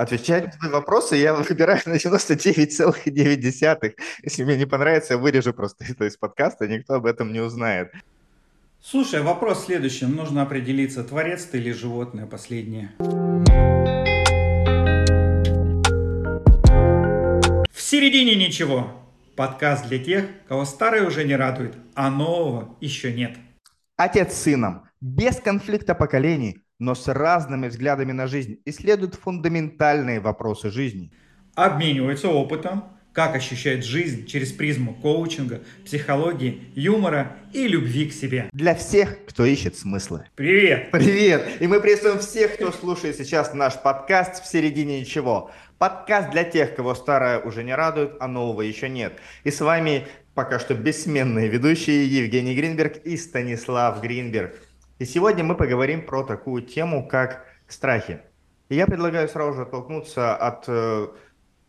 Отвечать на твои вопросы я выбираю на 99,9. Если мне не понравится, я вырежу просто это из подкаста, никто об этом не узнает. Слушай, вопрос следующий. Нужно определиться, творец ты или животное последнее. В середине ничего. Подкаст для тех, кого старое уже не радует, а нового еще нет. Отец с сыном, без конфликта поколений, но с разными взглядами на жизнь, исследуют фундаментальные вопросы жизни. Обмениваются опытом, как ощущает жизнь через призму коучинга, психологии, юмора и любви к себе. Для всех, кто ищет смыслы. Привет! Привет! И мы приветствуем всех, кто слушает сейчас наш подкаст «В середине ничего». Подкаст для тех, кого старое уже не радует, а нового еще нет. И с вами пока что бессменные ведущие Евгений Гринберг и Станислав Гринберг. И сегодня мы поговорим про такую тему, как страхи. И я предлагаю сразу же оттолкнуться от э,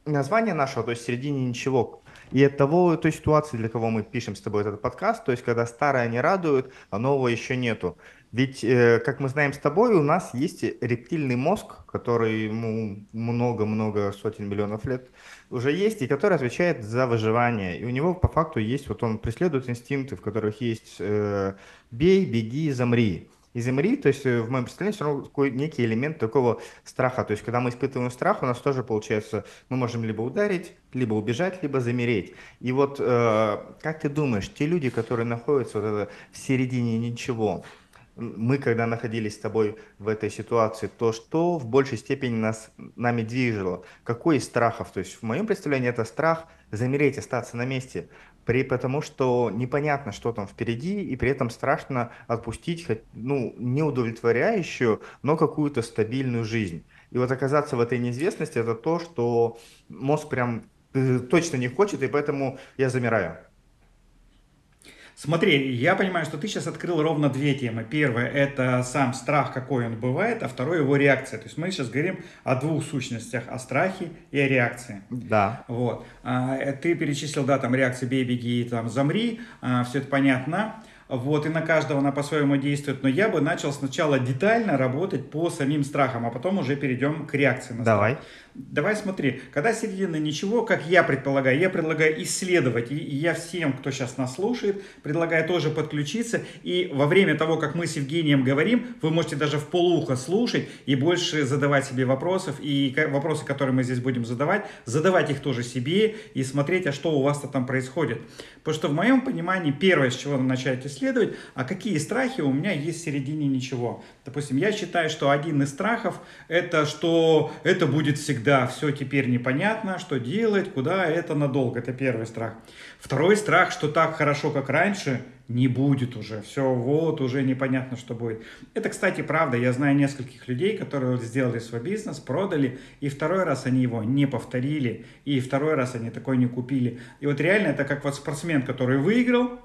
название нашего, то есть середине ничего, и от того, той ситуации, для кого мы пишем с тобой этот подкаст, то есть когда старое не радует, а нового еще нету. Ведь, э, как мы знаем с тобой, у нас есть рептильный мозг, который ему много-много сотен миллионов лет уже есть, и который отвечает за выживание. И у него по факту есть, вот он преследует инстинкты, в которых есть э, бей, беги, замри из Эмри, то есть э, в моем представлении все равно такой некий элемент такого страха. То есть когда мы испытываем страх, у нас тоже получается, мы можем либо ударить, либо убежать, либо замереть. И вот э, как ты думаешь, те люди, которые находятся вот это в середине ничего, мы, когда находились с тобой в этой ситуации, то что в большей степени нас, нами движило? Какой из страхов? То есть в моем представлении это страх замереть, остаться на месте при потому что непонятно, что там впереди, и при этом страшно отпустить ну, неудовлетворяющую, но какую-то стабильную жизнь. И вот оказаться в этой неизвестности – это то, что мозг прям э, точно не хочет, и поэтому я замираю. Смотри, я понимаю, что ты сейчас открыл ровно две темы. Первое – это сам страх, какой он бывает, а второе – его реакция. То есть мы сейчас говорим о двух сущностях, о страхе и о реакции. Да. Вот. А, э, ты перечислил, да, там реакции «бей, беги», там «замри», а, все это понятно вот, и на каждого она по-своему действует, но я бы начал сначала детально работать по самим страхам, а потом уже перейдем к реакции на страх. Давай смотри, когда середина ничего, как я предполагаю, я предлагаю исследовать, и я всем, кто сейчас нас слушает, предлагаю тоже подключиться, и во время того, как мы с Евгением говорим, вы можете даже в полухо слушать и больше задавать себе вопросов, и вопросы, которые мы здесь будем задавать, задавать их тоже себе и смотреть, а что у вас-то там происходит. Потому что в моем понимании первое, с чего начать исследовать, а какие страхи у меня есть в середине ничего. Допустим, я считаю, что один из страхов это, что это будет всегда, все теперь непонятно, что делать, куда это надолго. Это первый страх. Второй страх, что так хорошо, как раньше, не будет уже. Все, вот, уже непонятно, что будет. Это, кстати, правда. Я знаю нескольких людей, которые сделали свой бизнес, продали, и второй раз они его не повторили, и второй раз они такой не купили. И вот реально это как вот спортсмен, который выиграл,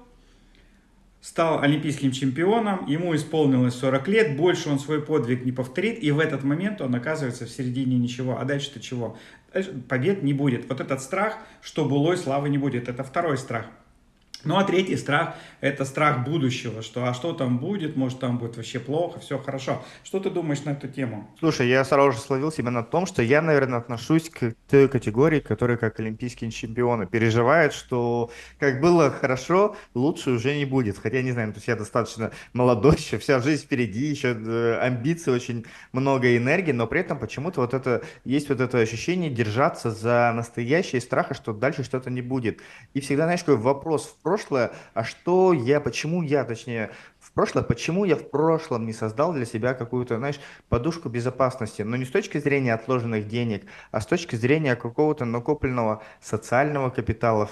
стал олимпийским чемпионом, ему исполнилось 40 лет, больше он свой подвиг не повторит, и в этот момент он оказывается в середине ничего. А дальше-то чего? Побед не будет. Вот этот страх, что былой славы не будет, это второй страх. Ну а третий страх – это страх будущего, что а что там будет, может там будет вообще плохо, все хорошо. Что ты думаешь на эту тему? Слушай, я сразу же словил себя на том, что я, наверное, отношусь к той категории, которая как олимпийские чемпионы переживает, что как было хорошо, лучше уже не будет. Хотя, не знаю, то есть я достаточно молодой, еще вся жизнь впереди, еще э, амбиций очень много энергии, но при этом почему-то вот это есть вот это ощущение держаться за настоящее страха, что дальше что-то не будет. И всегда, знаешь, какой вопрос в прошлое, а что я, почему я, точнее, в прошлое, почему я в прошлом не создал для себя какую-то, знаешь, подушку безопасности, но не с точки зрения отложенных денег, а с точки зрения какого-то накопленного социального капитала,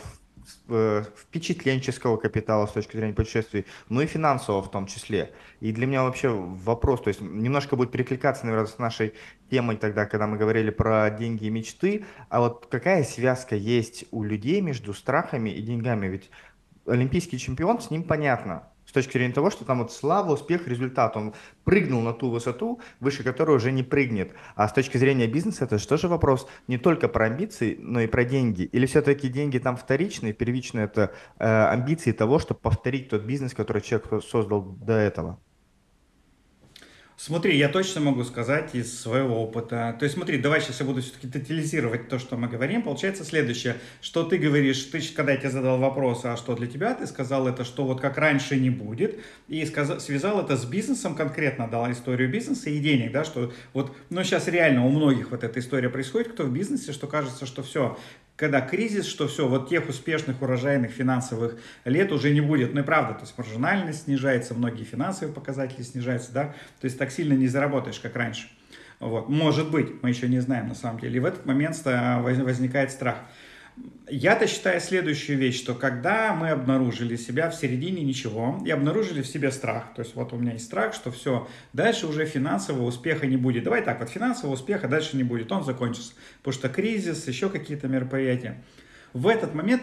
э, впечатленческого капитала с точки зрения путешествий, ну и финансового в том числе. И для меня вообще вопрос, то есть немножко будет перекликаться, наверное, с нашей темой тогда, когда мы говорили про деньги и мечты, а вот какая связка есть у людей между страхами и деньгами? Ведь олимпийский чемпион, с ним понятно. С точки зрения того, что там вот слава, успех, результат. Он прыгнул на ту высоту, выше которой уже не прыгнет. А с точки зрения бизнеса, это же тоже вопрос не только про амбиции, но и про деньги. Или все-таки деньги там вторичные, первичные это э, амбиции того, чтобы повторить тот бизнес, который человек создал до этого? Смотри, я точно могу сказать из своего опыта. То есть смотри, давай сейчас я буду все-таки детализировать то, что мы говорим. Получается следующее, что ты говоришь, ты, когда я тебе задал вопрос, а что для тебя, ты сказал это, что вот как раньше не будет, и сказал, связал это с бизнесом конкретно, дал историю бизнеса и денег, да, что вот, ну сейчас реально у многих вот эта история происходит, кто в бизнесе, что кажется, что все, когда кризис, что все, вот тех успешных урожайных финансовых лет уже не будет. Ну и правда, то есть маржинальность снижается, многие финансовые показатели снижаются, да, то есть так сильно не заработаешь, как раньше. Вот. Может быть, мы еще не знаем на самом деле. И в этот момент возникает страх. Я-то считаю следующую вещь, что когда мы обнаружили себя в середине ничего и обнаружили в себе страх, то есть вот у меня есть страх, что все, дальше уже финансового успеха не будет. Давай так, вот финансового успеха дальше не будет, он закончится, потому что кризис, еще какие-то мероприятия. В этот момент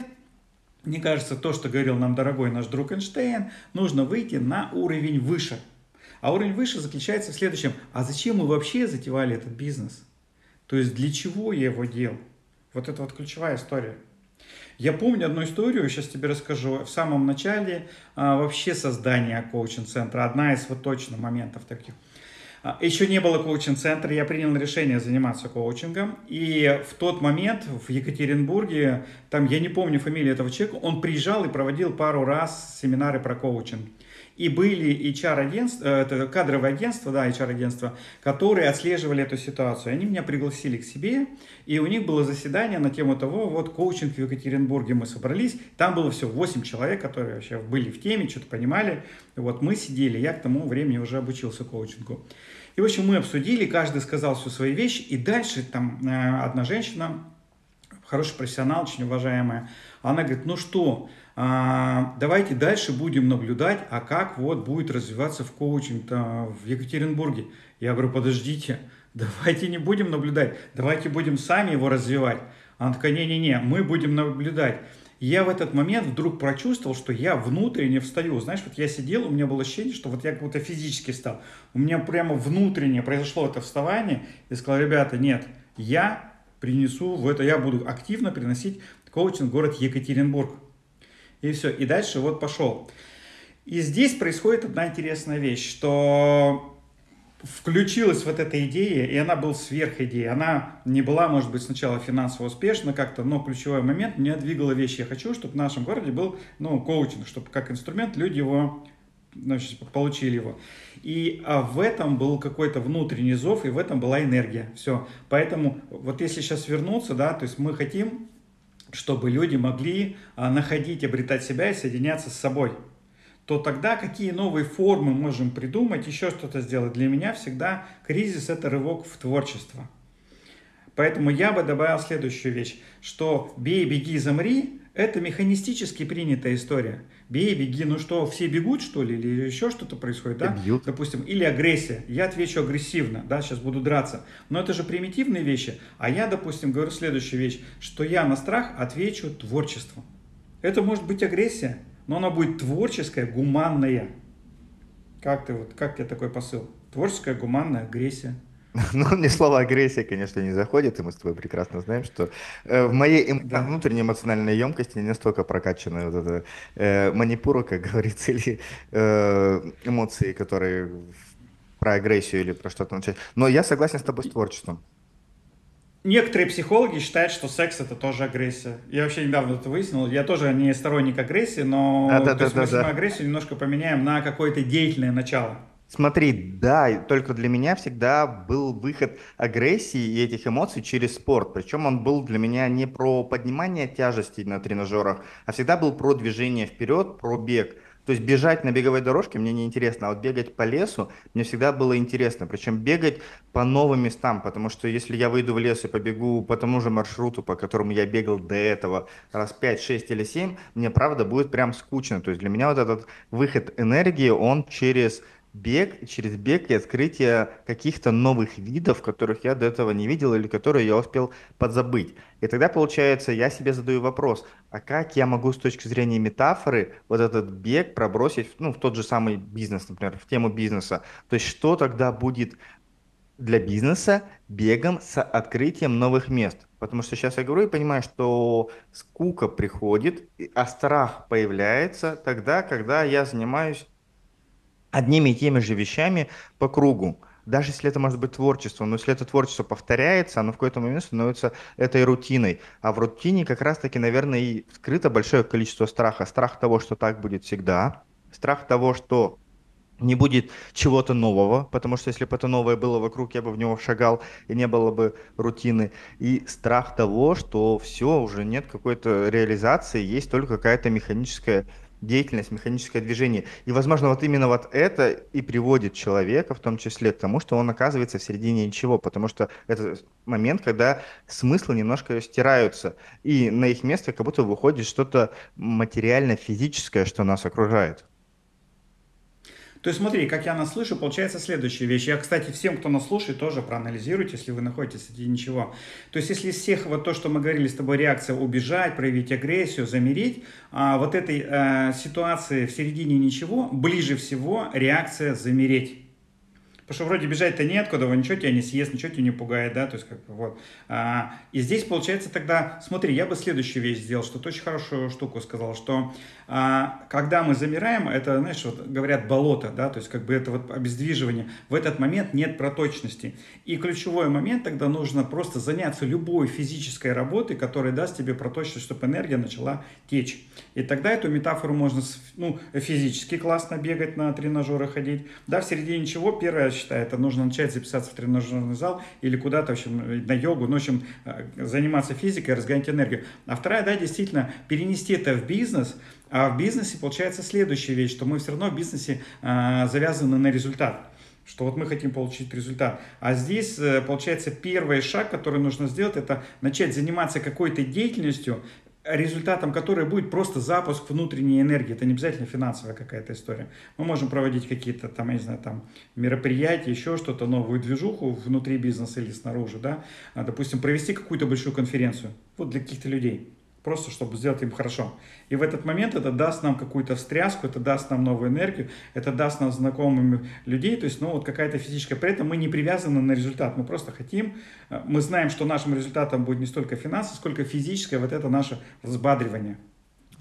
мне кажется, то, что говорил нам дорогой наш друг Эйнштейн, нужно выйти на уровень выше. А уровень выше заключается в следующем. А зачем мы вообще затевали этот бизнес? То есть для чего я его делал? Вот это вот ключевая история. Я помню одну историю, сейчас тебе расскажу. В самом начале а, вообще создания коучинг-центра, одна из вот точно моментов таких. А, еще не было коучинг-центра, я принял решение заниматься коучингом. И в тот момент в Екатеринбурге, там я не помню фамилию этого человека, он приезжал и проводил пару раз семинары про коучинг. И были HR-агентства, э, это кадровые агентства, да, HR-агентства, которые отслеживали эту ситуацию. Они меня пригласили к себе, и у них было заседание на тему того, вот коучинг в Екатеринбурге мы собрались, там было все 8 человек, которые вообще были в теме, что-то понимали. Вот мы сидели, я к тому времени уже обучился коучингу. И, в общем, мы обсудили, каждый сказал всю свою вещь, и дальше там э, одна женщина, хороший профессионал, очень уважаемая, она говорит, ну что, давайте дальше будем наблюдать, а как вот будет развиваться в коучинг в Екатеринбурге. Я говорю, подождите, давайте не будем наблюдать, давайте будем сами его развивать. Она такая, не-не-не, мы будем наблюдать. Я в этот момент вдруг прочувствовал, что я внутренне встаю. Знаешь, вот я сидел, у меня было ощущение, что вот я как будто физически встал. У меня прямо внутренне произошло это вставание. И сказал, ребята, нет, я принесу в это, я буду активно приносить коучинг в город Екатеринбург. И все. И дальше вот пошел. И здесь происходит одна интересная вещь, что включилась вот эта идея, и она была сверхидея. Она не была, может быть, сначала финансово успешна как-то, но ключевой момент меня двигала вещь. Я хочу, чтобы в нашем городе был ну, коучинг, чтобы как инструмент люди его значит, получили его. И а в этом был какой-то внутренний зов, и в этом была энергия. Все. Поэтому вот если сейчас вернуться, да, то есть мы хотим чтобы люди могли а, находить, обретать себя и соединяться с собой, то тогда какие новые формы можем придумать, еще что-то сделать. Для меня всегда кризис – это рывок в творчество. Поэтому я бы добавил следующую вещь, что «бей, беги, замри» – это механистически принятая история. Бей, беги, ну что, все бегут, что ли, или еще что-то происходит, да? Бьют. Допустим, или агрессия. Я отвечу агрессивно, да, сейчас буду драться. Но это же примитивные вещи. А я, допустим, говорю следующую вещь, что я на страх отвечу творчеством. Это может быть агрессия, но она будет творческая, гуманная. Как ты, вот, как тебе такой посыл? Творческая, гуманная агрессия. Ну, мне слово агрессия, конечно, не заходит, и мы с тобой прекрасно знаем, что э, в моей эм, да. внутренней эмоциональной емкости не настолько прокачана вот эта э, манипура, как говорится, или э, эмоции, которые про агрессию или про что-то начать. Но я согласен с тобой с творчеством. Некоторые психологи считают, что секс это тоже агрессия. Я вообще недавно это выяснил. Я тоже не сторонник агрессии, но а, да, да, да, мы да. агрессию немножко поменяем на какое-то деятельное начало. Смотри, да, только для меня всегда был выход агрессии и этих эмоций через спорт. Причем он был для меня не про поднимание тяжести на тренажерах, а всегда был про движение вперед, про бег. То есть бежать на беговой дорожке мне не интересно, а вот бегать по лесу мне всегда было интересно. Причем бегать по новым местам, потому что если я выйду в лес и побегу по тому же маршруту, по которому я бегал до этого раз 5, 6 или 7, мне правда будет прям скучно. То есть для меня вот этот выход энергии, он через бег, через бег и открытие каких-то новых видов, которых я до этого не видел или которые я успел подзабыть. И тогда, получается, я себе задаю вопрос, а как я могу с точки зрения метафоры вот этот бег пробросить ну, в тот же самый бизнес, например, в тему бизнеса? То есть что тогда будет для бизнеса бегом с открытием новых мест? Потому что сейчас я говорю и понимаю, что скука приходит, а страх появляется тогда, когда я занимаюсь одними и теми же вещами по кругу. Даже если это может быть творчество, но если это творчество повторяется, оно в какой-то момент становится этой рутиной. А в рутине как раз-таки, наверное, и скрыто большое количество страха. Страх того, что так будет всегда. Страх того, что не будет чего-то нового, потому что если бы это новое было вокруг, я бы в него шагал, и не было бы рутины. И страх того, что все, уже нет какой-то реализации, есть только какая-то механическая деятельность, механическое движение. И, возможно, вот именно вот это и приводит человека, в том числе, к тому, что он оказывается в середине ничего, потому что это момент, когда смыслы немножко стираются, и на их место как будто выходит что-то материально-физическое, что нас окружает. То есть смотри, как я нас слышу, получается следующая вещь. Я, кстати, всем, кто нас слушает, тоже проанализируйте, если вы находитесь среди ничего. То есть если из всех вот то, что мы говорили с тобой, реакция убежать, проявить агрессию, замереть, а вот этой э, ситуации в середине ничего, ближе всего реакция замереть. Потому что вроде бежать-то неоткуда, ничего тебя не съест, ничего тебя не пугает, да, то есть как бы вот. А, и здесь получается тогда, смотри, я бы следующую вещь сделал, что ты очень хорошую штуку сказал, что а, когда мы замираем, это, знаешь, вот говорят болото, да, то есть как бы это вот обездвиживание, в этот момент нет проточности. И ключевой момент тогда нужно просто заняться любой физической работой, которая даст тебе проточность, чтобы энергия начала течь. И тогда эту метафору можно, ну, физически классно бегать на тренажеры, ходить, да, в середине чего, первое, считаю, это нужно начать записаться в тренажерный зал или куда-то, в общем, на йогу, ну, в общем, э, заниматься физикой, разгонять энергию. А вторая, да, действительно, перенести это в бизнес, а в бизнесе получается следующая вещь, что мы все равно в бизнесе э, завязаны на результат что вот мы хотим получить результат. А здесь, э, получается, первый шаг, который нужно сделать, это начать заниматься какой-то деятельностью, результатом которой будет просто запуск внутренней энергии. Это не обязательно финансовая какая-то история. Мы можем проводить какие-то там, я не знаю, там мероприятия, еще что-то, новую движуху внутри бизнеса или снаружи, да. А, допустим, провести какую-то большую конференцию. Вот для каких-то людей просто чтобы сделать им хорошо. И в этот момент это даст нам какую-то встряску, это даст нам новую энергию, это даст нам знакомыми людей, то есть, ну, вот какая-то физическая. При этом мы не привязаны на результат, мы просто хотим, э, мы знаем, что нашим результатом будет не столько финансы, сколько физическое, вот это наше взбадривание.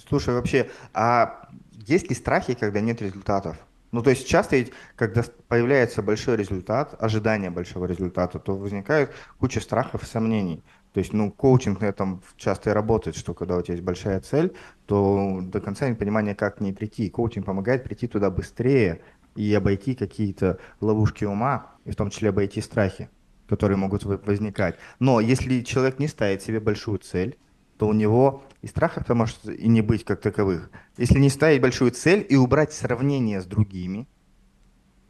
Слушай, вообще, а есть ли страхи, когда нет результатов? Ну, то есть часто ведь, когда появляется большой результат, ожидание большого результата, то возникает куча страхов и сомнений. То есть, ну, коучинг на этом часто и работает, что когда у тебя есть большая цель, то до конца нет понимания, как к ней прийти. Коучинг помогает прийти туда быстрее и обойти какие-то ловушки ума, и в том числе обойти страхи, которые могут возникать. Но если человек не ставит себе большую цель, то у него и страхов-то может и не быть как таковых. Если не ставить большую цель и убрать сравнение с другими,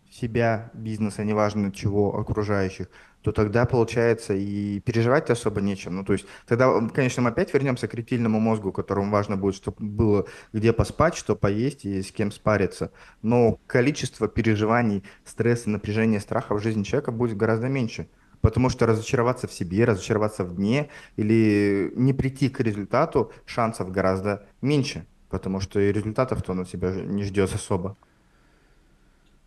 себя, бизнеса, неважно чего, окружающих, то тогда, получается, и переживать особо нечем. Ну, то есть тогда, конечно, мы опять вернемся к ретильному мозгу, которому важно будет, чтобы было где поспать, что поесть и с кем спариться. Но количество переживаний, стресса, напряжения, страха в жизни человека будет гораздо меньше. Потому что разочароваться в себе, разочароваться в дне или не прийти к результату шансов гораздо меньше. Потому что и результатов-то он от себя не ждет особо.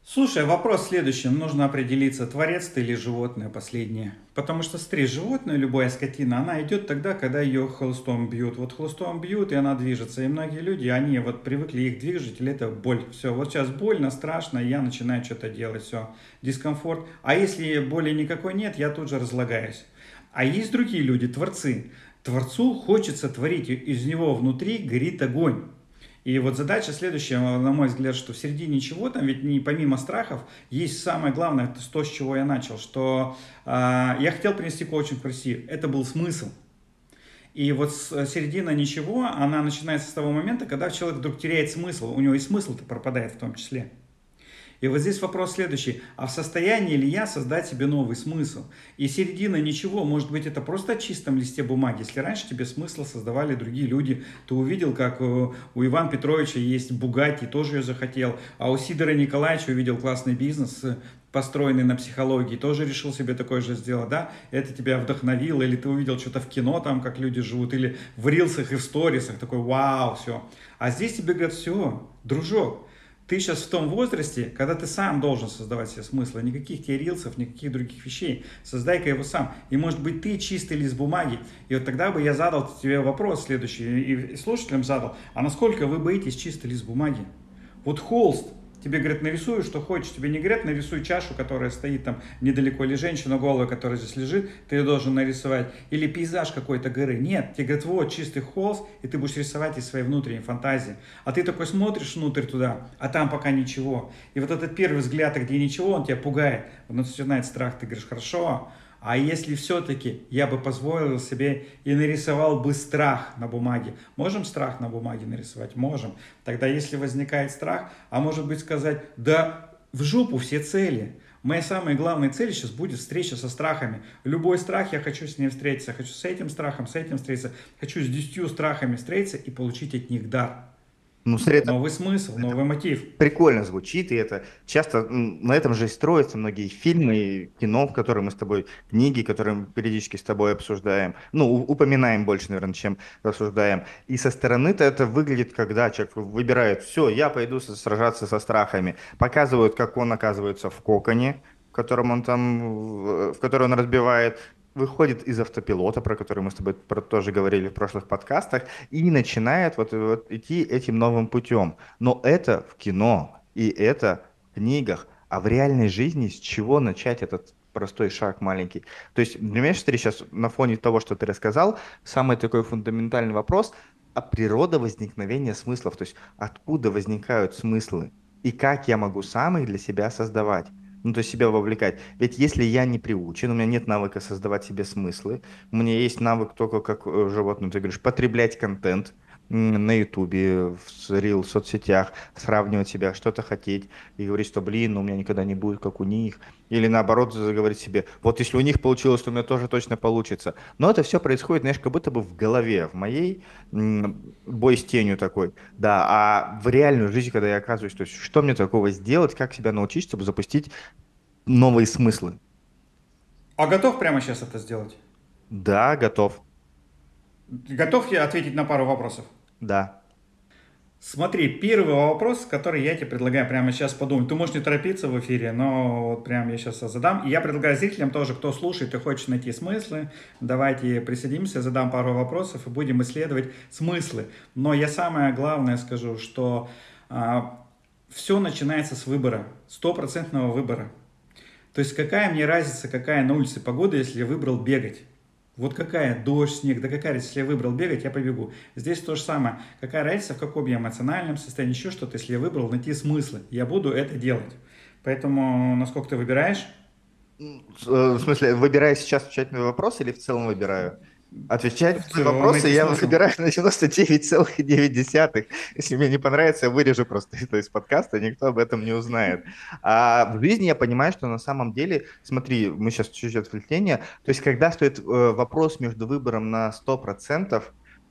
Слушай, вопрос следующий. Нужно определиться, творец ты или животное последнее. Потому что, смотри, животное, любая скотина, она идет тогда, когда ее хлыстом бьют. Вот хлыстом бьют, и она движется. И многие люди, они вот привыкли их движитель, это боль. Все, вот сейчас больно, страшно, я начинаю что-то делать, все, дискомфорт. А если боли никакой нет, я тут же разлагаюсь. А есть другие люди, творцы. Творцу хочется творить, из него внутри горит огонь. И вот задача следующая, на мой взгляд, что в середине чего там, ведь не помимо страхов, есть самое главное, это то, с чего я начал, что э, я хотел принести коучинг в Россию. Это был смысл. И вот с середина ничего, она начинается с того момента, когда человек вдруг теряет смысл, у него и смысл-то пропадает в том числе. И вот здесь вопрос следующий. А в состоянии ли я создать себе новый смысл? И середина ничего, может быть, это просто чистом листе бумаги. Если раньше тебе смысл создавали другие люди, ты увидел, как э, у Ивана Петровича есть Бугатти, тоже ее захотел, а у Сидора Николаевича увидел классный бизнес, э, построенный на психологии, тоже решил себе такое же сделать, да, это тебя вдохновило, или ты увидел что-то в кино, там, как люди живут, или в рилсах и в сторисах, такой, вау, все. А здесь тебе говорят, все, дружок, ты сейчас в том возрасте, когда ты сам должен создавать себе смысл, никаких тебе рилсов, никаких других вещей. Создай-ка его сам. И может быть ты чистый лист бумаги. И вот тогда бы я задал тебе вопрос следующий, и слушателям задал, а насколько вы боитесь чистый лист бумаги? Вот холст, тебе говорят, нарисуй, что хочешь, тебе не говорят, нарисуй чашу, которая стоит там недалеко, или женщину голову, которая здесь лежит, ты ее должен нарисовать, или пейзаж какой-то горы. Нет, тебе говорят, вот чистый холст, и ты будешь рисовать из своей внутренней фантазии. А ты такой смотришь внутрь туда, а там пока ничего. И вот этот первый взгляд, где ничего, он тебя пугает, он начинает страх, ты говоришь, хорошо, а если все-таки я бы позволил себе и нарисовал бы страх на бумаге? Можем страх на бумаге нарисовать? Можем. Тогда если возникает страх, а может быть сказать, да в жопу все цели. Моя самая главная цель сейчас будет встреча со страхами. Любой страх, я хочу с ним встретиться. Хочу с этим страхом, с этим встретиться. Хочу с десятью страхами встретиться и получить от них дар. Ну, это, новый смысл, новый мотив. Прикольно звучит, и это часто на этом же и строятся многие фильмы, кино, в которые мы с тобой, книги, которые мы периодически с тобой обсуждаем, ну, упоминаем больше, наверное, чем рассуждаем. И со стороны-то это выглядит, когда человек выбирает, все, я пойду сражаться со страхами, показывают, как он оказывается в коконе, в котором он там, в который он разбивает, выходит из автопилота, про который мы с тобой про, тоже говорили в прошлых подкастах, и начинает вот, вот идти этим новым путем. Но это в кино, и это в книгах. А в реальной жизни с чего начать этот простой шаг маленький? То есть для меня, смотри, сейчас на фоне того, что ты рассказал, самый такой фундаментальный вопрос – а природа возникновения смыслов, то есть откуда возникают смыслы и как я могу сам их для себя создавать ну, то есть себя вовлекать. Ведь если я не приучен, у меня нет навыка создавать себе смыслы, у меня есть навык только как э, животное, ты говоришь, потреблять контент, на Ютубе, в рил, соцсетях, сравнивать себя, что-то хотеть и говорить, что, блин, ну, у меня никогда не будет, как у них. Или наоборот, заговорить себе, вот если у них получилось, то у меня тоже точно получится. Но это все происходит, знаешь, как будто бы в голове, в моей бой с тенью такой. Да, а в реальную жизнь, когда я оказываюсь, то есть, что мне такого сделать, как себя научить, чтобы запустить новые смыслы. А готов прямо сейчас это сделать? Да, готов. Готов я ответить на пару вопросов? Да. Смотри, первый вопрос, который я тебе предлагаю прямо сейчас подумать. Ты можешь не торопиться в эфире, но вот прямо я сейчас задам. И я предлагаю зрителям тоже, кто слушает и хочет найти смыслы, давайте присоединимся, задам пару вопросов и будем исследовать смыслы. Но я самое главное скажу, что а, все начинается с выбора, стопроцентного выбора. То есть какая мне разница, какая на улице погода, если я выбрал бегать? Вот какая дождь, снег, да какая разница, если я выбрал бегать, я побегу. Здесь то же самое. Какая разница, в каком я эмоциональном состоянии, еще что-то, если я выбрал найти смыслы. Я буду это делать. Поэтому, насколько ты выбираешь? Э, в смысле, выбираю сейчас отвечать на вопрос или в целом выбираю? Отвечать на вопросы я выбираю на 99,9. Если мне не понравится, я вырежу просто это из подкаста, никто об этом не узнает. А в жизни я понимаю, что на самом деле, смотри, мы сейчас чуть-чуть отвлечение, то есть когда стоит э, вопрос между выбором на 100%,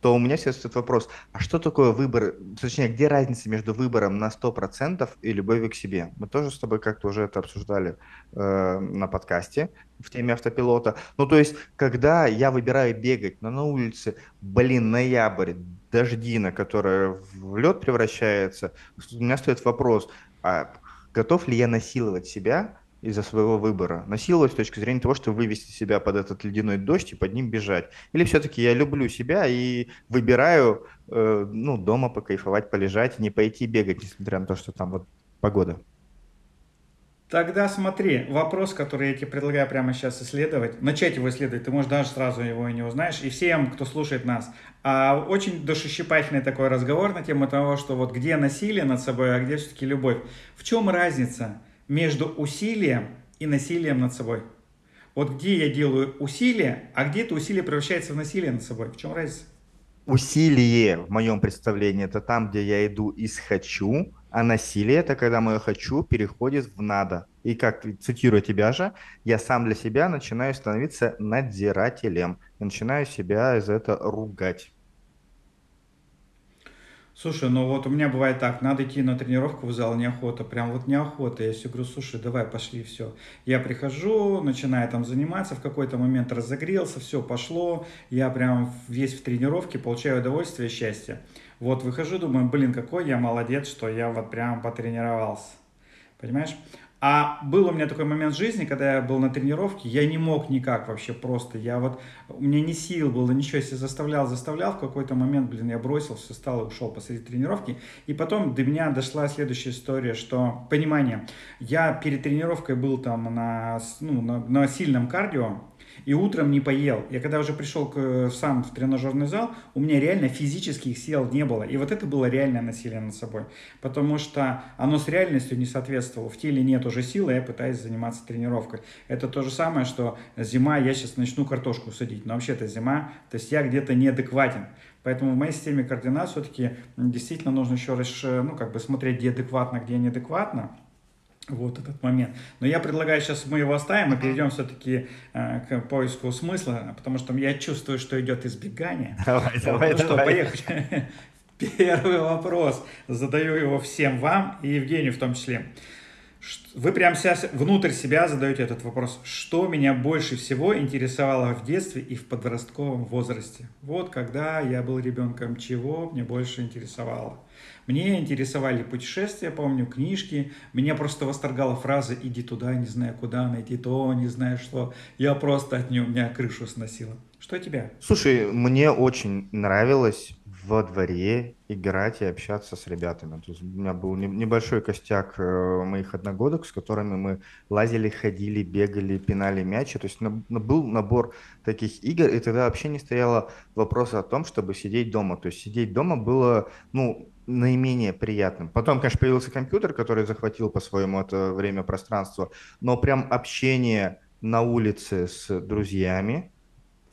то у меня сейчас этот вопрос, а что такое выбор, точнее, где разница между выбором на 100% и любовью к себе? Мы тоже с тобой как-то уже это обсуждали э, на подкасте в теме автопилота. Ну, то есть, когда я выбираю бегать, но на улице, блин, ноябрь, дождина, которая в лед превращается, у меня стоит вопрос, а готов ли я насиловать себя из-за своего выбора. Насиловать с точки зрения того, что вывести себя под этот ледяной дождь и под ним бежать. Или все-таки я люблю себя и выбираю э, ну, дома покайфовать, полежать, не пойти бегать, несмотря на то, что там вот погода. Тогда смотри, вопрос, который я тебе предлагаю прямо сейчас исследовать, начать его исследовать, ты, можешь даже сразу его и не узнаешь, и всем, кто слушает нас, а очень душещипательный такой разговор на тему того, что вот где насилие над собой, а где все-таки любовь. В чем разница? Между усилием и насилием над собой. Вот где я делаю усилие, а где это усилие превращается в насилие над собой. В чем разница? Усилие, в моем представлении, это там, где я иду из «хочу», а насилие – это когда мое «хочу» переходит в «надо». И как, цитирую тебя же, я сам для себя начинаю становиться надзирателем. И начинаю себя из этого ругать. Слушай, ну вот у меня бывает так, надо идти на тренировку в зал, неохота, прям вот неохота. Я себе говорю, слушай, давай, пошли, все. Я прихожу, начинаю там заниматься, в какой-то момент разогрелся, все пошло, я прям весь в тренировке, получаю удовольствие, счастье. Вот выхожу, думаю, блин, какой я молодец, что я вот прям потренировался. Понимаешь? А был у меня такой момент в жизни, когда я был на тренировке, я не мог никак вообще просто. Я вот, у меня не сил было, ничего, я заставлял, заставлял. В какой-то момент, блин, я бросился, встал и ушел посреди тренировки. И потом до меня дошла следующая история, что, понимание, я перед тренировкой был там на, ну, на, на сильном кардио, и утром не поел. Я когда уже пришел к, сам в тренажерный зал, у меня реально физических сил не было. И вот это было реальное насилие над собой. Потому что оно с реальностью не соответствовало. В теле нет уже силы, я пытаюсь заниматься тренировкой. Это то же самое, что зима, я сейчас начну картошку садить. Но вообще-то зима, то есть я где-то неадекватен. Поэтому в моей системе координат все-таки действительно нужно еще раз, ну, как бы смотреть, где адекватно, где неадекватно вот этот момент. Но я предлагаю сейчас мы его оставим и перейдем все-таки э, к поиску смысла, потому что я чувствую, что идет избегание. Давай, вот, давай, ну давай. что, поехали. Первый вопрос. Задаю его всем вам и Евгению в том числе. Вы прямо сейчас внутрь себя задаете этот вопрос. Что меня больше всего интересовало в детстве и в подростковом возрасте? Вот когда я был ребенком, чего мне больше интересовало? Мне интересовали путешествия, помню, книжки. Меня просто восторгала фраза «иди туда, не знаю куда, найти то, не знаю что». Я просто от нее, у меня крышу сносила. Что тебя? Слушай, мне очень нравилось во дворе играть и общаться с ребятами. То есть у меня был небольшой костяк э, моих одногодок, с которыми мы лазили, ходили, бегали, пинали мячи. То есть был набор таких игр, и тогда вообще не стояло вопроса о том, чтобы сидеть дома. То есть сидеть дома было, ну, наименее приятным. Потом, конечно, появился компьютер, который захватил по-своему это время пространство, но прям общение на улице с друзьями,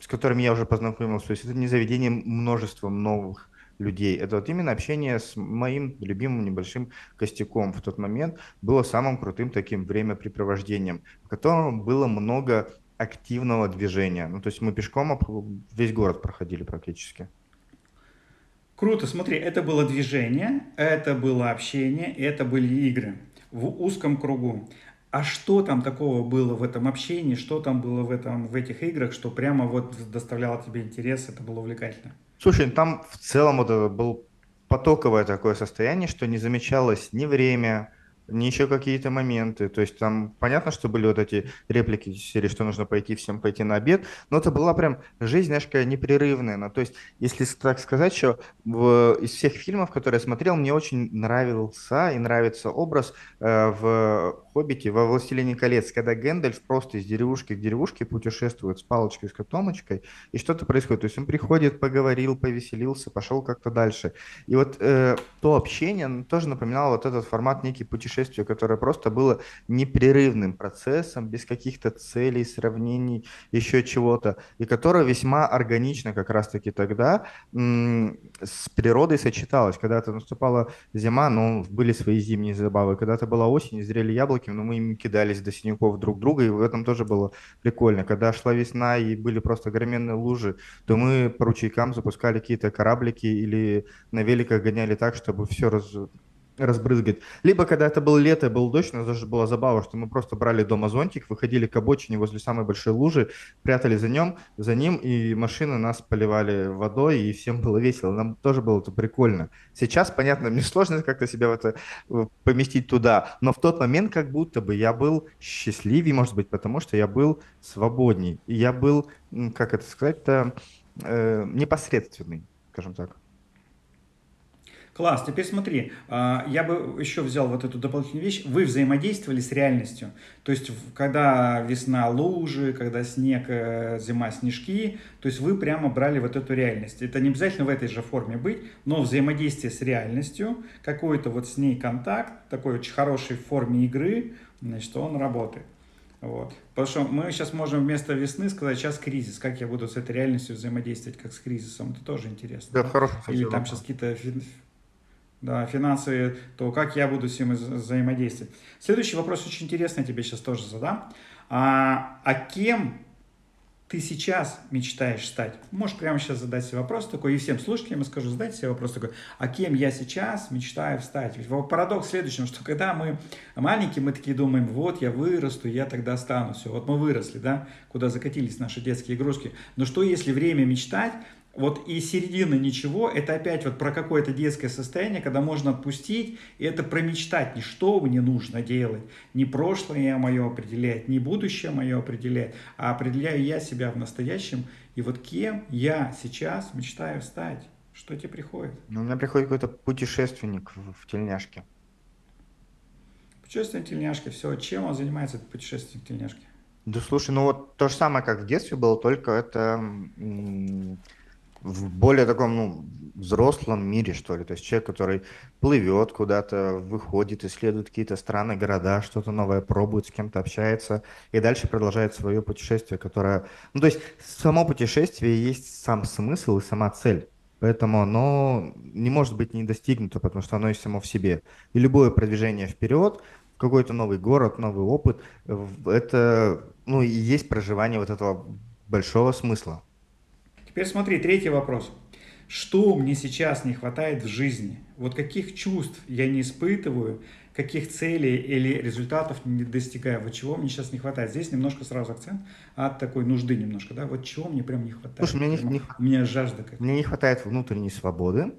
с которыми я уже познакомился, то есть это не заведение множеством новых людей. Это вот именно общение с моим любимым небольшим костяком в тот момент было самым крутым таким времяпрепровождением, в котором было много активного движения. Ну, то есть мы пешком весь город проходили практически. Круто, смотри, это было движение, это было общение, это были игры в узком кругу. А что там такого было в этом общении, что там было в, этом, в этих играх, что прямо вот доставляло тебе интерес, это было увлекательно? Слушай, там в целом вот был потоковое такое состояние, что не замечалось ни время, еще какие-то моменты. То есть там понятно, что были вот эти реплики серии, что нужно пойти всем пойти на обед, но это была прям жизнь, знаешь, какая непрерывная. Ну, то есть, если так сказать, что в, из всех фильмов, которые я смотрел, мне очень нравился и нравится образ э, в «Хоббите», во «Властелине колец», когда Гэндальф просто из деревушки к деревушке путешествует с палочкой, с котомочкой, и что-то происходит. То есть он приходит, поговорил, повеселился, пошел как-то дальше. И вот э, то общение тоже напоминало вот этот формат некий путешествия путешествие, которое просто было непрерывным процессом, без каких-то целей, сравнений, еще чего-то, и которое весьма органично как раз-таки тогда с природой сочеталось. Когда-то наступала зима, но были свои зимние забавы. Когда-то была осень, зрели яблоки, но мы им кидались до синяков друг друга, и в этом тоже было прикольно. Когда шла весна и были просто огроменные лужи, то мы по ручейкам запускали какие-то кораблики или на великах гоняли так, чтобы все раз разбрызгать. Либо, когда это было лето, был дождь, у нас даже была забава, что мы просто брали дома зонтик, выходили к обочине возле самой большой лужи, прятали за ним, за ним, и машины нас поливали водой, и всем было весело. Нам тоже было это прикольно. Сейчас, понятно, мне сложно как-то себя в это э, поместить туда, но в тот момент как будто бы я был счастливее, может быть, потому что я был свободней. И я был, как это сказать-то, э, непосредственный, скажем так. Класс, теперь смотри, а, я бы еще взял вот эту дополнительную вещь. Вы взаимодействовали с реальностью. То есть, когда весна лужи, когда снег, э, зима снежки, то есть вы прямо брали вот эту реальность. Это не обязательно в этой же форме быть, но взаимодействие с реальностью, какой-то вот с ней контакт, такой очень хороший в форме игры, значит, он работает. Вот. Потому что мы сейчас можем вместо весны сказать, сейчас кризис, как я буду с этой реальностью взаимодействовать, как с кризисом, это тоже интересно. Да, да? хороший, Или там сейчас какие-то да, финансы, то как я буду с ним взаимодействовать. Следующий вопрос очень интересный, я тебе сейчас тоже задам. А, а кем ты сейчас мечтаешь стать? Можешь прямо сейчас задать себе вопрос такой, и всем слушателям я скажу, задайте себе вопрос такой, а кем я сейчас мечтаю стать? Ведь парадокс в следующем, что когда мы маленькие, мы такие думаем, вот я вырасту, я тогда стану, все, вот мы выросли, да, куда закатились наши детские игрушки. Но что если время мечтать, Вот и середина ничего, это опять вот про какое-то детское состояние, когда можно отпустить, и это промечтать, не что мне нужно делать, не прошлое мое определяет, не будущее мое определяет, а определяю я себя в настоящем, и вот кем я сейчас мечтаю стать. Что тебе приходит? Ну, у меня приходит какой-то путешественник в, в тельняшке. Путешественник тельняшки, все. Чем он занимается, этот путешественник тельняшки? Да слушай, ну вот то же самое, как в детстве было, только это в более таком, ну, взрослом мире, что ли. То есть человек, который плывет куда-то, выходит, исследует какие-то страны, города, что-то новое пробует, с кем-то общается, и дальше продолжает свое путешествие, которое... Ну, то есть само путешествие есть сам смысл и сама цель. Поэтому оно не может быть не достигнуто, потому что оно есть само в себе. И любое продвижение вперед, какой-то новый город, новый опыт, это ну, и есть проживание вот этого большого смысла. Теперь смотри, третий вопрос. Что мне сейчас не хватает в жизни? Вот каких чувств я не испытываю, каких целей или результатов не достигаю, вот чего мне сейчас не хватает. Здесь немножко сразу акцент от такой нужды немножко, да, вот чего мне прям не хватает. Слушай, мне не, не, у меня жажда какая Мне не хватает внутренней свободы,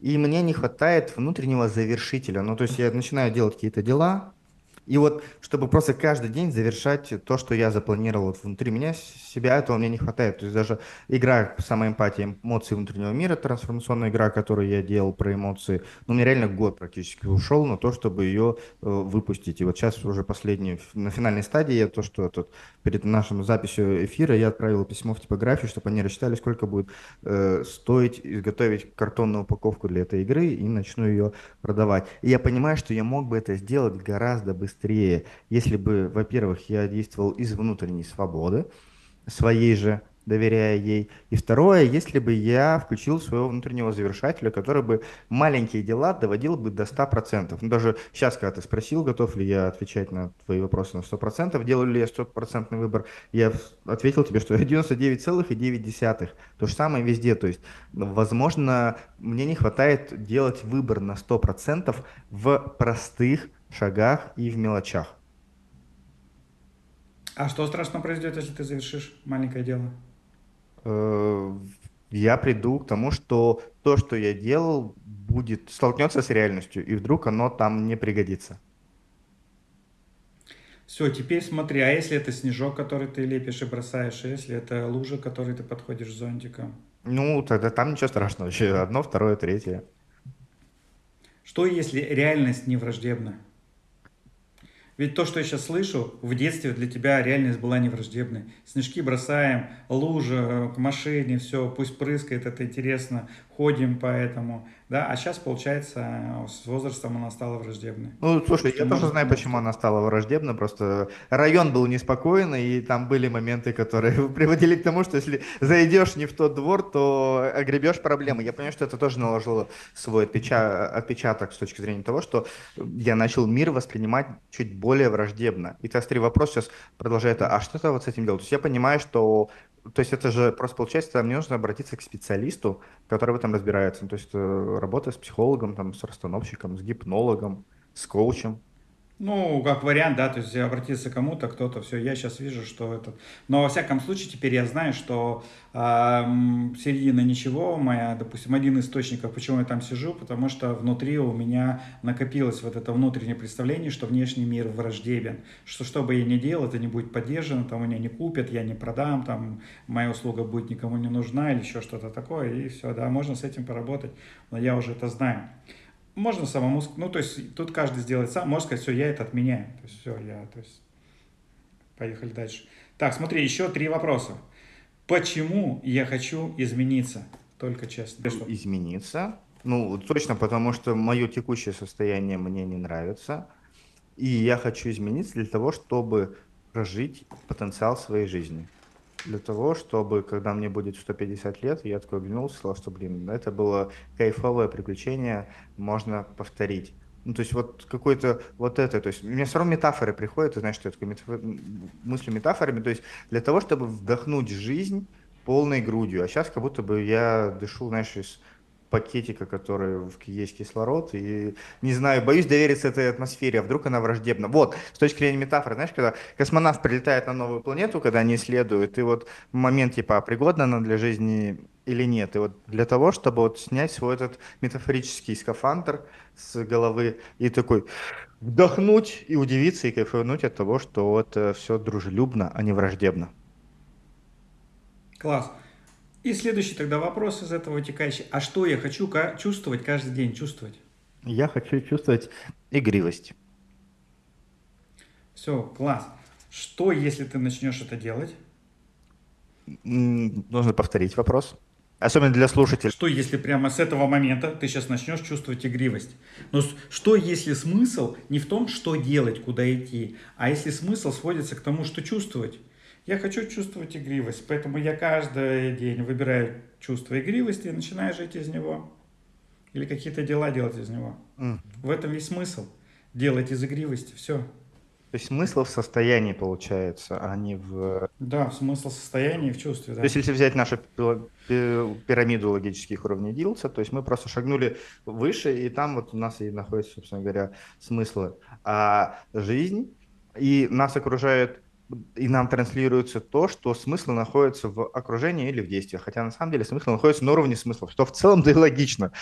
и мне не хватает внутреннего завершителя. Ну, то есть я начинаю делать какие-то дела, и вот, чтобы просто каждый день завершать то, что я запланировал вот внутри меня, себя этого мне не хватает. То есть даже игра самоэмпатия, эмоции внутреннего мира, трансформационная игра, которую я делал про эмоции, ну, мне реально год практически ушел на то, чтобы ее э, выпустить. И вот сейчас уже последний, на финальной стадии, я то, что тут перед нашим записью эфира я отправил письмо в типографию, чтобы они рассчитали, сколько будет э, стоить изготовить картонную упаковку для этой игры, и начну ее продавать. И я понимаю, что я мог бы это сделать гораздо быстрее быстрее, если бы, во-первых, я действовал из внутренней свободы, своей же, доверяя ей. И второе, если бы я включил своего внутреннего завершателя, который бы маленькие дела доводил бы до 100%. Ну, даже сейчас, когда ты спросил, готов ли я отвечать на твои вопросы на 100%, делаю ли я 100% выбор, я ответил тебе, что я 99,9. То же самое везде. То есть, возможно, мне не хватает делать выбор на 100% в простых шагах и в мелочах. А что страшно произойдет, если ты завершишь маленькое дело? Э, я приду к тому, что то, что я делал, будет столкнется с реальностью, и вдруг оно там не пригодится. Все, теперь смотри, а если это снежок, который ты лепишь и бросаешь, а если это лужа, которой ты подходишь зонтиком? Ну, тогда там ничего страшного. Еще одно, второе, третье. Что, если реальность не враждебна? Ведь то, что я сейчас слышу, в детстве для тебя реальность была невраждебной. Снежки бросаем, лужа к машине, все, пусть прыскает, это интересно, ходим по этому. Да, а сейчас, получается, с возрастом она стала враждебной. Ну, слушай, я тоже знаю, почему она стала враждебной. Просто район был неспокойный, и там были моменты, которые приводили к тому, что если зайдешь не в тот двор, то огребешь проблемы. Я понимаю, что это тоже наложило свой отпечаток с точки зрения того, что я начал мир воспринимать чуть более враждебно. И ты вопрос сейчас продолжает, а что-то вот с этим делать? То есть я понимаю, что то есть это же просто получается, там мне нужно обратиться к специалисту, который в этом разбирается. Ну, то есть э, работа с психологом, там, с расстановщиком, с гипнологом, с коучем. Ну, как вариант, да, то есть обратиться кому-то, кто-то, все, я сейчас вижу, что это... Но во всяком случае теперь я знаю, что э, середина ничего моя, допустим, один из источников, почему я там сижу, потому что внутри у меня накопилось вот это внутреннее представление, что внешний мир враждебен, что что бы я ни делал, это не будет поддержано, там меня не купят, я не продам, там моя услуга будет никому не нужна или еще что-то такое, и все, да, можно с этим поработать, но я уже это знаю. Можно самому, ну, то есть тут каждый сделает сам, можно сказать, все, я это отменяю. То есть все, я, то есть, поехали дальше. Так, смотри, еще три вопроса. Почему я хочу измениться? Только честно. Измениться? Ну, точно потому, что мое текущее состояние мне не нравится. И я хочу измениться для того, чтобы прожить потенциал своей жизни для того, чтобы, когда мне будет 150 лет, я такой оглянулся, сказал, что, блин, это было кайфовое приключение, можно повторить. Ну, то есть вот какой-то вот это, то есть меня все равно метафоры приходят, знаешь, что я такой метафор, мыслю метафорами, то есть для того, чтобы вдохнуть жизнь полной грудью, а сейчас как будто бы я дышу, знаешь, из пакетика, который есть кислород, и не знаю, боюсь довериться этой атмосфере, а вдруг она враждебна. Вот, с точки зрения метафоры, знаешь, когда космонавт прилетает на новую планету, когда они исследуют, и вот момент, типа, а пригодна она для жизни или нет, и вот для того, чтобы вот снять свой этот метафорический скафандр с головы и такой вдохнуть и удивиться и кайфануть от того, что вот э, все дружелюбно, а не враждебно. Класс. И следующий тогда вопрос из этого вытекающий. А что я хочу чувствовать каждый день, чувствовать? Я хочу чувствовать игривость. Все, класс. Что, если ты начнешь это делать? Нужно повторить вопрос. Особенно для слушателей. Что, если прямо с этого момента ты сейчас начнешь чувствовать игривость? Но что, если смысл не в том, что делать, куда идти, а если смысл сводится к тому, что чувствовать? Я хочу чувствовать игривость, поэтому я каждый день выбираю чувство игривости и начинаю жить из него. Или какие-то дела делать из него. Mm. В этом весь смысл. Делать из игривости. Все. То есть смысл в состоянии получается, а не в... Да, смысл в состоянии и в чувстве. Да. То есть если взять нашу пирамиду логических уровней Дилса, то есть мы просто шагнули выше, и там вот у нас и находятся, собственно говоря, смыслы. А жизнь, и нас окружает и нам транслируется то, что смысл находится в окружении или в действиях. Хотя на самом деле смысл находится на уровне смыслов, что в целом да и логично.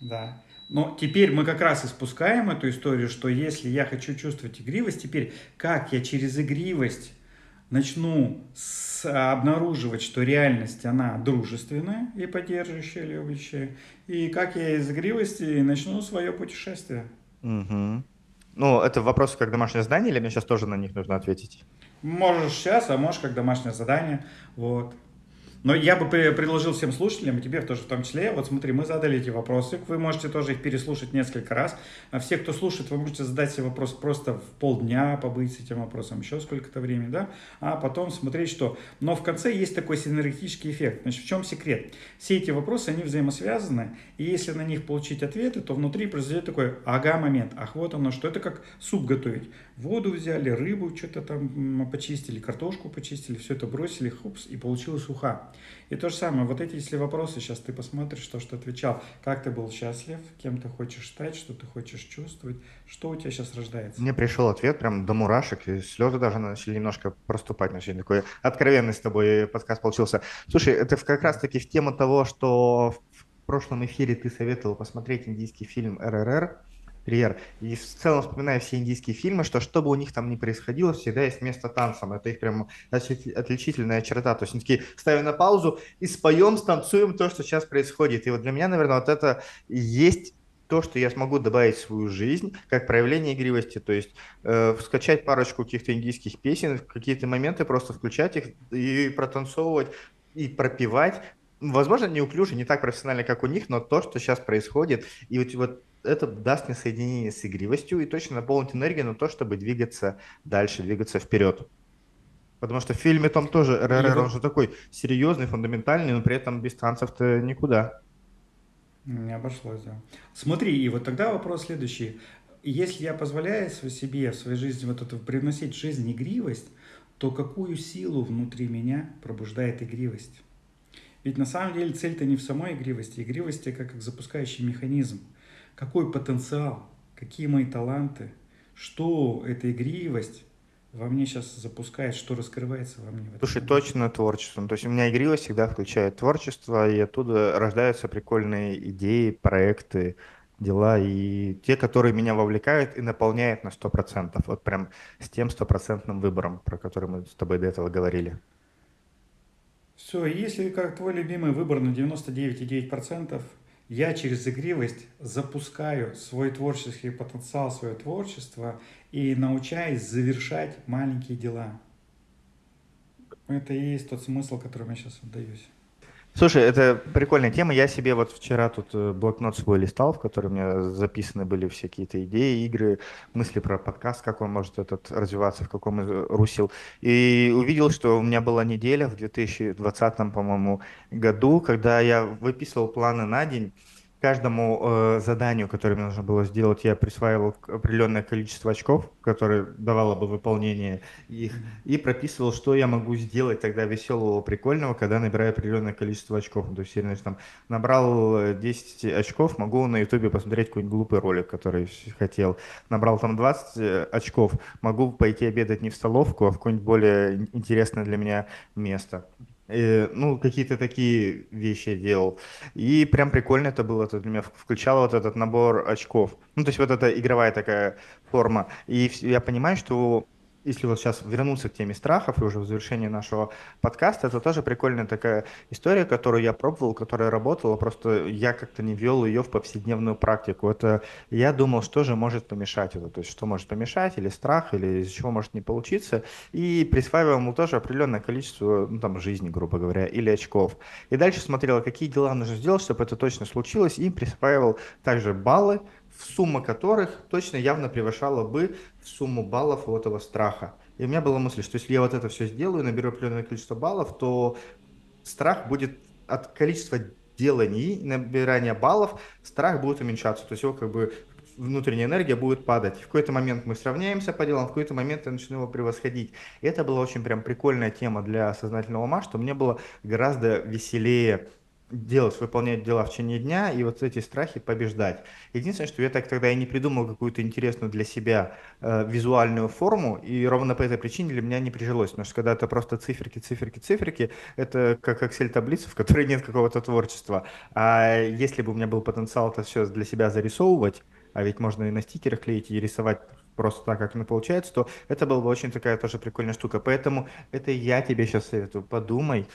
Да. Но теперь мы как раз испускаем эту историю, что если я хочу чувствовать игривость, теперь как я через игривость начну с, обнаруживать, что реальность, она дружественная и поддерживающая, любящая, и как я из игривости начну свое путешествие. Угу. Ну, это вопросы как домашнее задание, или мне сейчас тоже на них нужно ответить? Можешь сейчас, а можешь как домашнее задание. Вот. Но я бы предложил всем слушателям, и тебе тоже в том числе, вот смотри, мы задали эти вопросы, вы можете тоже их переслушать несколько раз. А все, кто слушает, вы можете задать себе вопрос просто в полдня, побыть с этим вопросом еще сколько-то времени, да, а потом смотреть, что... Но в конце есть такой синергетический эффект. Значит, в чем секрет? Все эти вопросы, они взаимосвязаны, и если на них получить ответы, то внутри произойдет такой ага-момент, ах, вот оно что, это как суп готовить. Воду взяли, рыбу что-то там почистили, картошку почистили, все это бросили, хупс, и получилась уха. И то же самое, вот эти, если вопросы, сейчас ты посмотришь то, что отвечал, как ты был счастлив, кем ты хочешь стать, что ты хочешь чувствовать, что у тебя сейчас рождается. Мне пришел ответ прям до мурашек, и слезы даже начали немножко проступать. Начали. Такой откровенный с тобой подкаст получился. Слушай, это как раз-таки в тему того, что в прошлом эфире ты советовал посмотреть индийский фильм «РРР», Риер. И в целом вспоминаю все индийские фильмы, что что бы у них там ни происходило, всегда есть место танцам. Это их прям отличительная черта. То есть они такие, ставим на паузу и споем, станцуем то, что сейчас происходит. И вот для меня, наверное, вот это есть то, что я смогу добавить в свою жизнь, как проявление игривости, то есть э, скачать парочку каких-то индийских песен, в какие-то моменты просто включать их и протанцовывать, и пропивать, возможно, неуклюже, не так профессионально, как у них, но то, что сейчас происходит, и вот, вот это даст мне соединение с игривостью и точно наполнит энергию на то, чтобы двигаться дальше, двигаться вперед. Потому что в фильме там тоже РРР, он же такой серьезный, фундаментальный, но при этом без танцев-то никуда. Не обошлось, да. Смотри, и вот тогда вопрос следующий. Если я позволяю себе в своей жизни вот это привносить в жизнь игривость, то какую силу внутри меня пробуждает игривость? Ведь на самом деле цель-то не в самой игривости. Игривость – как запускающий механизм какой потенциал, какие мои таланты, что эта игривость во мне сейчас запускает, что раскрывается во мне. Слушай, точно творчество. То есть у меня игривость всегда включает творчество, и оттуда рождаются прикольные идеи, проекты, дела, и те, которые меня вовлекают и наполняют на 100%. Вот прям с тем стопроцентным выбором, про который мы с тобой до этого говорили. Все, если как твой любимый выбор на 99,9%, я через игривость запускаю свой творческий потенциал, свое творчество и научаюсь завершать маленькие дела. Это и есть тот смысл, которым я сейчас отдаюсь. Слушай, это прикольная тема. Я себе вот вчера тут э, блокнот свой листал, в котором у меня записаны были все какие-то идеи, игры, мысли про подкаст, как он может этот развиваться, в каком из русил. И увидел, что у меня была неделя в 2020, по-моему, году, когда я выписывал планы на день, каждому э, заданию, которое мне нужно было сделать, я присваивал определенное количество очков, которые давало бы выполнение их, и прописывал, что я могу сделать тогда веселого, прикольного, когда набираю определенное количество очков. То есть, я, значит, там, набрал 10 э, очков, могу на ютубе посмотреть какой-нибудь глупый ролик, который хотел. Набрал там 20 э, очков, могу пойти обедать не в столовку, а в какое-нибудь более интересное для меня место. Э, ну, какие-то такие вещи я делал. И прям прикольно это было. Это для меня включало вот этот набор очков. Ну, то есть вот эта игровая такая форма. И я понимаю, что если вот сейчас вернуться к теме страхов и уже в завершении нашего подкаста, это тоже прикольная такая история, которую я пробовал, которая работала, просто я как-то не вел ее в повседневную практику. Это я думал, что же может помешать это, то есть что может помешать, или страх, или из-за чего может не получиться, и присваивал ему тоже определенное количество, ну там, жизни, грубо говоря, или очков. И дальше смотрел, какие дела нужно сделать, чтобы это точно случилось, и присваивал также баллы, сумма которых точно явно превышала бы сумму баллов у этого страха. И у меня была мысль, что если я вот это все сделаю, наберу определенное количество баллов, то страх будет от количества деланий, набирания баллов, страх будет уменьшаться. То есть его как бы внутренняя энергия будет падать. В какой-то момент мы сравняемся по делам, в какой-то момент я начну его превосходить. И это была очень прям прикольная тема для сознательного ума, что мне было гораздо веселее делать, выполнять дела в течение дня и вот эти страхи побеждать. Единственное, что я так тогда и не придумал какую-то интересную для себя э, визуальную форму, и ровно по этой причине для меня не прижилось, потому что когда это просто циферки, циферки, циферки, это как Excel-таблица, в которой нет какого-то творчества. А если бы у меня был потенциал это все для себя зарисовывать, а ведь можно и на стикерах клеить и рисовать просто так, как оно получается, то это была бы очень такая тоже прикольная штука. Поэтому это я тебе сейчас советую, подумай,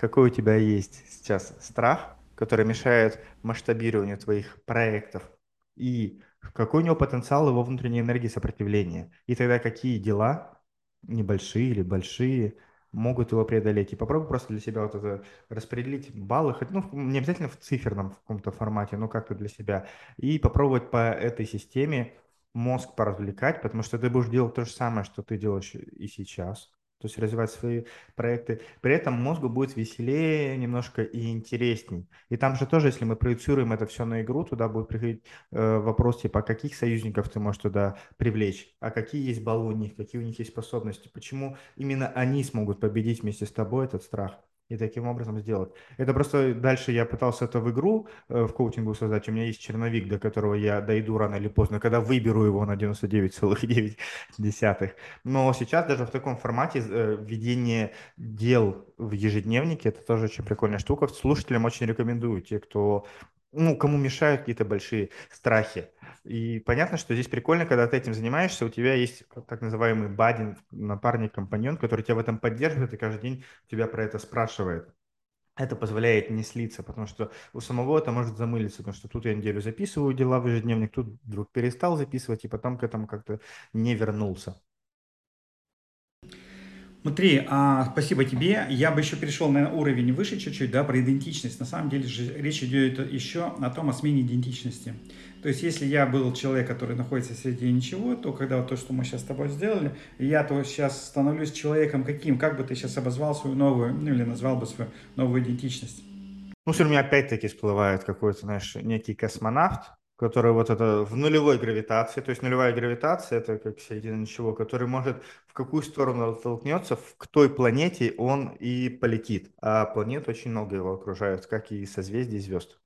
какой у тебя есть сейчас страх, который мешает масштабированию твоих проектов, и какой у него потенциал его внутренней энергии сопротивления, и тогда какие дела, небольшие или большие, могут его преодолеть. И попробуй просто для себя вот это распределить баллы, хоть, ну, не обязательно в циферном в каком-то формате, но как-то для себя. И попробовать по этой системе мозг поразвлекать, потому что ты будешь делать то же самое, что ты делаешь и сейчас то есть развивать свои проекты. При этом мозгу будет веселее немножко и интересней. И там же тоже, если мы проецируем это все на игру, туда будет приходить э, вопрос типа, а каких союзников ты можешь туда привлечь, а какие есть баллы у них, какие у них есть способности, почему именно они смогут победить вместе с тобой этот страх и таким образом сделать. Это просто дальше я пытался это в игру э, в коучингу создать. У меня есть черновик, до которого я дойду рано или поздно, когда выберу его на 99,9. Но сейчас даже в таком формате э, ведение дел в ежедневнике, это тоже очень прикольная штука. Слушателям очень рекомендую, те, кто ну, кому мешают какие-то большие страхи. И понятно, что здесь прикольно, когда ты этим занимаешься, у тебя есть так называемый бадин, напарник, компаньон, который тебя в этом поддерживает и каждый день тебя про это спрашивает. Это позволяет не слиться, потому что у самого это может замылиться, потому что тут я неделю записываю дела в ежедневник, тут вдруг перестал записывать, и потом к этому как-то не вернулся. Смотри, а, спасибо тебе. Я бы еще перешел на уровень выше чуть-чуть, да, про идентичность. На самом деле же речь идет еще о том, о смене идентичности. То есть, если я был человек, который находится среди ничего, то когда вот то, что мы сейчас с тобой сделали, я то сейчас становлюсь человеком каким? Как бы ты сейчас обозвал свою новую, ну или назвал бы свою новую идентичность? Ну, все равно опять-таки всплывает какой-то, знаешь, некий космонавт, который вот это в нулевой гравитации, то есть нулевая гравитация это как середина ничего, который может в какую сторону толкнется, к той планете он и полетит. А планет очень много его окружают, как и созвездий звезд.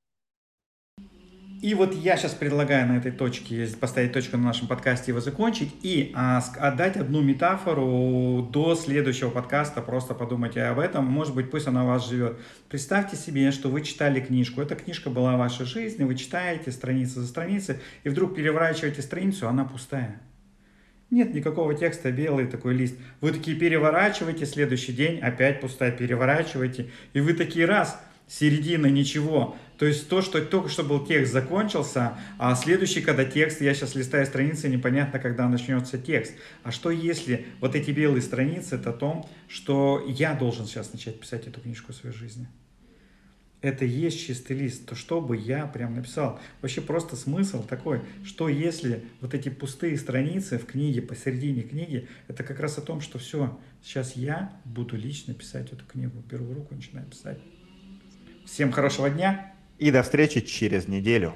И вот я сейчас предлагаю на этой точке поставить точку на нашем подкасте, его закончить и а, отдать одну метафору до следующего подкаста. Просто подумайте об этом. Может быть, пусть она у вас живет. Представьте себе, что вы читали книжку. Эта книжка была вашей жизни. Вы читаете страница за страницей, и вдруг переворачиваете страницу, она пустая. Нет никакого текста, белый такой лист. Вы такие переворачиваете, следующий день опять пустая, переворачиваете. И вы такие раз, середина, ничего. То есть то, что только что был текст, закончился, а следующий, когда текст, я сейчас листаю страницы, непонятно, когда начнется текст. А что если вот эти белые страницы, это о том, что я должен сейчас начать писать эту книжку в своей жизни? Это есть чистый лист, то что бы я прям написал? Вообще просто смысл такой, что если вот эти пустые страницы в книге, посередине книги, это как раз о том, что все, сейчас я буду лично писать эту книгу, беру в руку, начинаю писать. Всем хорошего дня! И до встречи через неделю.